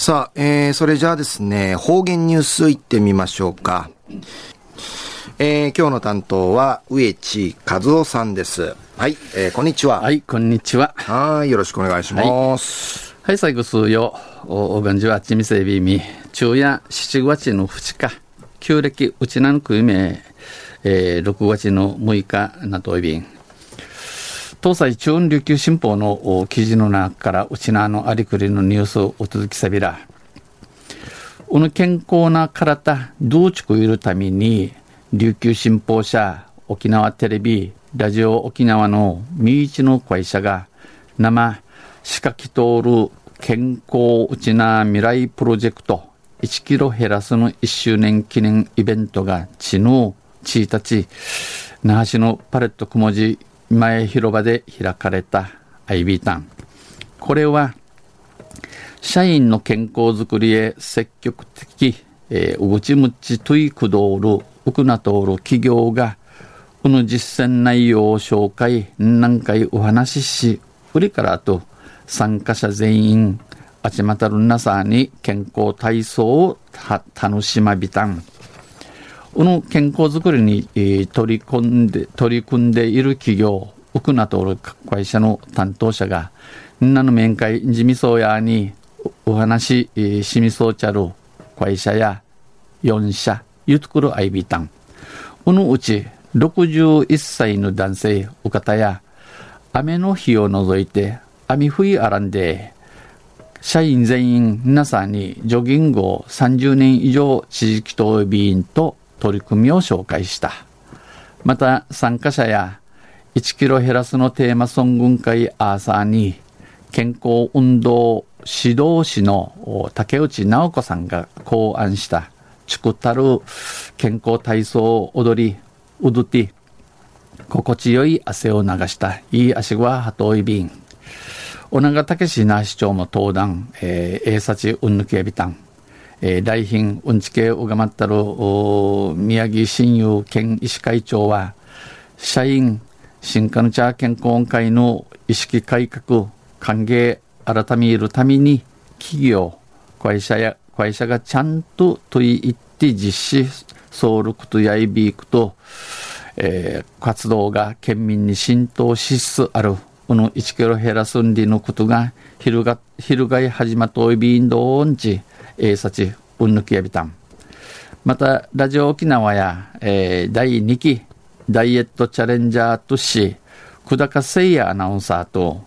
さあ、えー、それじゃあですね、方言ニュースいってみましょうか。えー、今日の担当は植地和夫さんです。はい、えー、こんにちは。はい、こんにちは。はい、よろしくお願いします。はい、はい、最後数よ、お、おがんじはちみせびみ、昼夜7月の2日、旧暦うちなぬくいめ、えー、6月の6日なといびん。東西中央琉球新報の記事の中からうちなのありくりのニュースをお続きさびら。うぬ健康な体、どうちくいるために、琉球新報社、沖縄テレビ、ラジオ沖縄の三一の会社が、生、仕掛き通る健康うちな未来プロジェクト、1キロ減らすの1周年記念イベントが、ちの1日、那覇市のパレットくもじ前広場で開かれた IB タン。これは、社員の健康づくりへ積極的、えー、うぐちむちといくどる、うくなとおる企業が、この実践内容を紹介、何回お話しし、売りからと、参加者全員、あちまたるなさに健康体操を楽しまびたん。この健康づくりに、取り込んで、取り組んでいる企業、ウクナとる会社の担当者が、みんなの面会、地味そうやにお話、えー、しみそうちゃる会社や4社、ゆつくるアイビタン。このうち61歳の男性、お方や、雨の日を除いて、雨冬あらんで、社員全員皆さんにジョギングを30年以上地域等備員と取り組みを紹介した。また参加者や1キロ減らすのテーマソング会アーサーに健康運動指導士の竹内直子さんが考案したチクタル健康体操を踊り、踊って、心地よい汗を流したいい足は鳩いびん。小長武史那市長も登壇、えー、英幸うんぬきえびたん。えー、来賓うんちけうがまったる宮城親友県医師会長は、社員新カヌチャー健康会の意識改革、歓迎、改めるために、企業、会社や、会社がちゃんと問い入って実施、総力とやいびいくと、えー、活動が県民に浸透しつつある、この1キロ減らすんりのことが、昼が、昼がい始まといびんどんち、えー、さち、うんぬきやびたん。また、ラジオ沖縄や、えー、第2期ダイエットチャレンジャーとし、久高誠也アナウンサーと、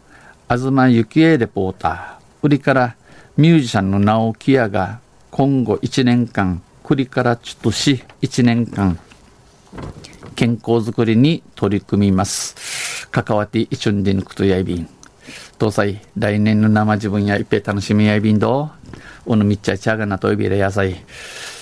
東幸恵レポーター、売りからミュージシャンの直木屋が今後1年間、栗からちとし1年間、健康づくりに取り組みます。関わって一緒に出抜くとやいびん。東西、来年の生自分や一平楽しみやいびんどおのみっちゃいちゃがなといびれ野菜。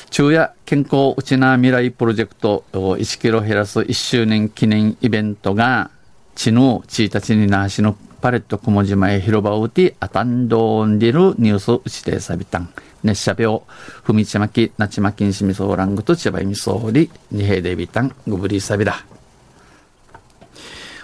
昼夜健康うちな未来プロジェクト1キロ減らす1周年記念イベントが、ちの1日になしのパレット雲島へ広場を打て、あたんどんでるニュースうちてさびたん。熱射病、ふみちまき、なちまきんしみそうらんぐとちばいみそうり、にへいでびたん、ぐぶりさびら。